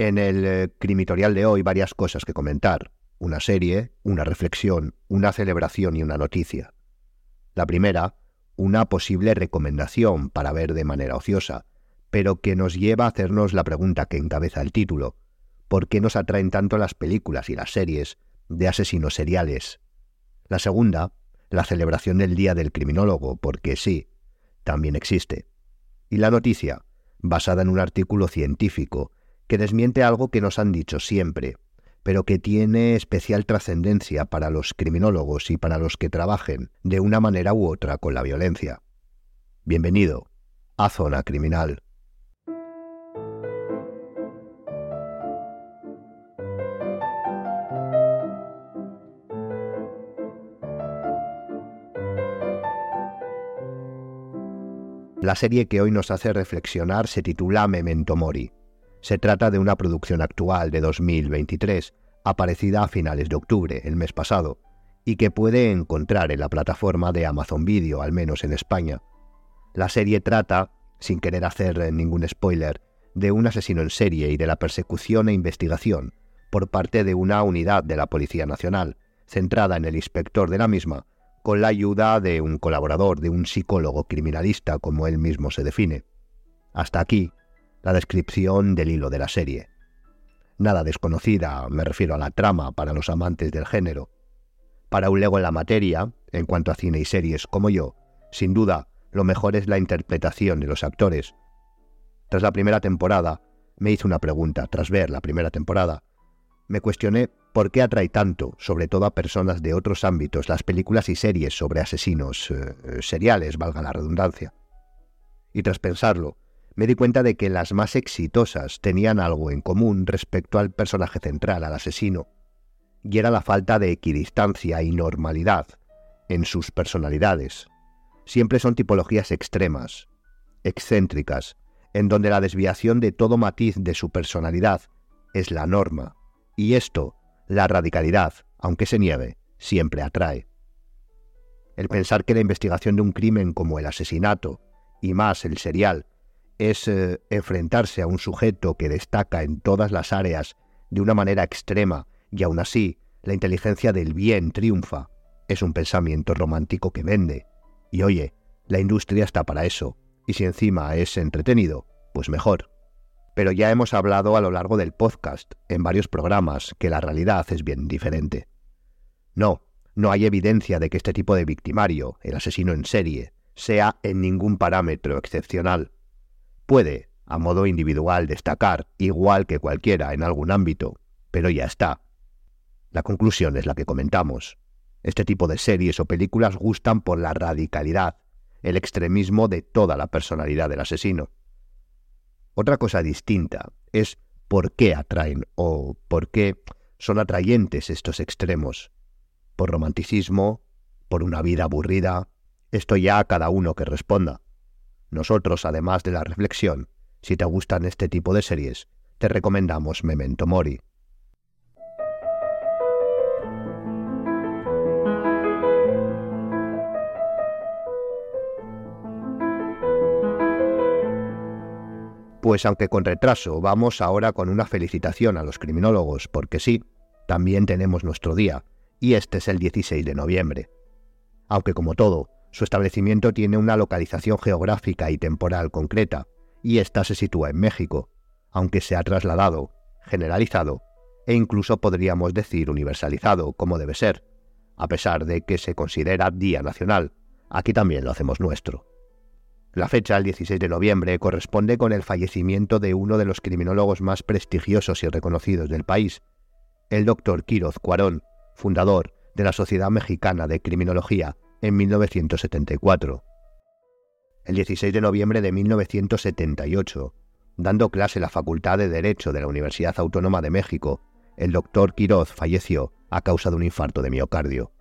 En el eh, crimitorial de hoy varias cosas que comentar. Una serie, una reflexión, una celebración y una noticia. La primera, una posible recomendación para ver de manera ociosa, pero que nos lleva a hacernos la pregunta que encabeza el título. ¿Por qué nos atraen tanto las películas y las series de asesinos seriales? La segunda, la celebración del Día del Criminólogo, porque sí, también existe. Y la noticia, basada en un artículo científico que desmiente algo que nos han dicho siempre, pero que tiene especial trascendencia para los criminólogos y para los que trabajen de una manera u otra con la violencia. Bienvenido a Zona Criminal. La serie que hoy nos hace reflexionar se titula Memento Mori. Se trata de una producción actual de 2023, aparecida a finales de octubre, el mes pasado, y que puede encontrar en la plataforma de Amazon Video, al menos en España. La serie trata, sin querer hacer ningún spoiler, de un asesino en serie y de la persecución e investigación por parte de una unidad de la Policía Nacional, centrada en el inspector de la misma, con la ayuda de un colaborador, de un psicólogo criminalista, como él mismo se define. Hasta aquí la descripción del hilo de la serie. Nada desconocida, me refiero a la trama para los amantes del género. Para un lego en la materia, en cuanto a cine y series como yo, sin duda, lo mejor es la interpretación de los actores. Tras la primera temporada, me hice una pregunta, tras ver la primera temporada. Me cuestioné ¿Por qué atrae tanto, sobre todo a personas de otros ámbitos, las películas y series sobre asesinos eh, seriales, valga la redundancia? Y tras pensarlo, me di cuenta de que las más exitosas tenían algo en común respecto al personaje central, al asesino, y era la falta de equidistancia y normalidad en sus personalidades. Siempre son tipologías extremas, excéntricas, en donde la desviación de todo matiz de su personalidad es la norma, y esto la radicalidad, aunque se nieve, siempre atrae. El pensar que la investigación de un crimen como el asesinato, y más el serial, es eh, enfrentarse a un sujeto que destaca en todas las áreas de una manera extrema y aún así la inteligencia del bien triunfa, es un pensamiento romántico que vende. Y oye, la industria está para eso, y si encima es entretenido, pues mejor pero ya hemos hablado a lo largo del podcast, en varios programas, que la realidad es bien diferente. No, no hay evidencia de que este tipo de victimario, el asesino en serie, sea en ningún parámetro excepcional. Puede, a modo individual, destacar, igual que cualquiera en algún ámbito, pero ya está. La conclusión es la que comentamos. Este tipo de series o películas gustan por la radicalidad, el extremismo de toda la personalidad del asesino. Otra cosa distinta es por qué atraen o por qué son atrayentes estos extremos. Por romanticismo, por una vida aburrida, esto ya a cada uno que responda. Nosotros, además de la reflexión, si te gustan este tipo de series, te recomendamos Memento Mori. Pues aunque con retraso, vamos ahora con una felicitación a los criminólogos, porque sí, también tenemos nuestro día, y este es el 16 de noviembre. Aunque como todo, su establecimiento tiene una localización geográfica y temporal concreta, y ésta se sitúa en México, aunque se ha trasladado, generalizado, e incluso podríamos decir universalizado, como debe ser, a pesar de que se considera Día Nacional. Aquí también lo hacemos nuestro. La fecha, el 16 de noviembre, corresponde con el fallecimiento de uno de los criminólogos más prestigiosos y reconocidos del país, el doctor Quiroz Cuarón, fundador de la Sociedad Mexicana de Criminología en 1974. El 16 de noviembre de 1978, dando clase en la Facultad de Derecho de la Universidad Autónoma de México, el doctor Quiroz falleció a causa de un infarto de miocardio.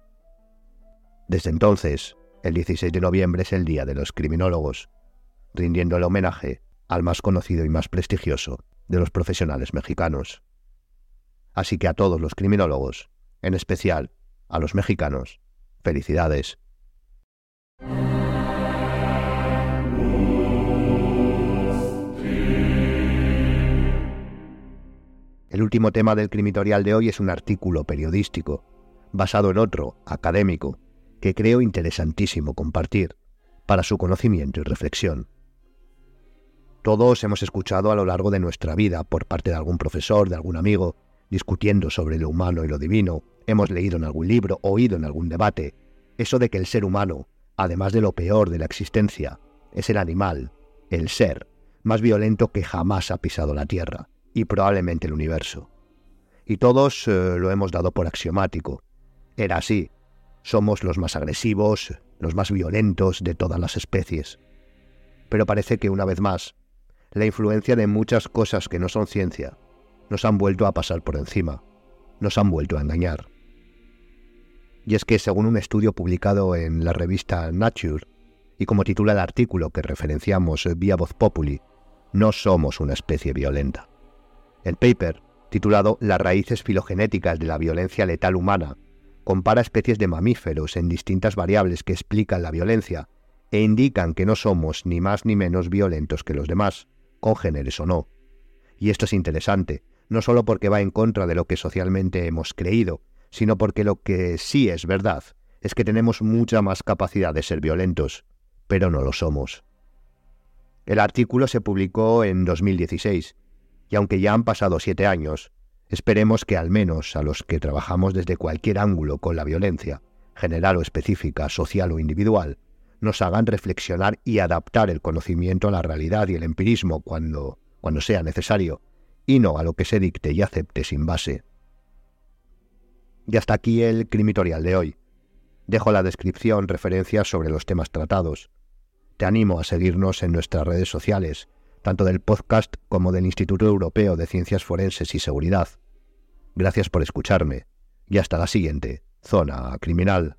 Desde entonces, el 16 de noviembre es el Día de los Criminólogos, rindiendo el homenaje al más conocido y más prestigioso de los profesionales mexicanos. Así que a todos los criminólogos, en especial a los mexicanos, felicidades. El último tema del crimitorial de hoy es un artículo periodístico, basado en otro, académico, que creo interesantísimo compartir para su conocimiento y reflexión. Todos hemos escuchado a lo largo de nuestra vida por parte de algún profesor, de algún amigo, discutiendo sobre lo humano y lo divino, hemos leído en algún libro, oído en algún debate, eso de que el ser humano, además de lo peor de la existencia, es el animal, el ser, más violento que jamás ha pisado la Tierra, y probablemente el universo. Y todos eh, lo hemos dado por axiomático. Era así. Somos los más agresivos, los más violentos de todas las especies. Pero parece que una vez más, la influencia de muchas cosas que no son ciencia nos han vuelto a pasar por encima, nos han vuelto a engañar. Y es que según un estudio publicado en la revista Nature, y como titula el artículo que referenciamos vía Voz Populi, no somos una especie violenta. El paper, titulado Las raíces filogenéticas de la violencia letal humana, compara especies de mamíferos en distintas variables que explican la violencia e indican que no somos ni más ni menos violentos que los demás, congéneres o no. Y esto es interesante, no solo porque va en contra de lo que socialmente hemos creído, sino porque lo que sí es verdad es que tenemos mucha más capacidad de ser violentos, pero no lo somos. El artículo se publicó en 2016, y aunque ya han pasado siete años, esperemos que al menos a los que trabajamos desde cualquier ángulo con la violencia, general o específica, social o individual, nos hagan reflexionar y adaptar el conocimiento a la realidad y el empirismo cuando, cuando sea necesario, y no a lo que se dicte y acepte sin base. Y hasta aquí el crimitorial de hoy. Dejo la descripción referencias sobre los temas tratados. Te animo a seguirnos en nuestras redes sociales, tanto del podcast como del Instituto Europeo de Ciencias Forenses y Seguridad. Gracias por escucharme y hasta la siguiente, Zona Criminal.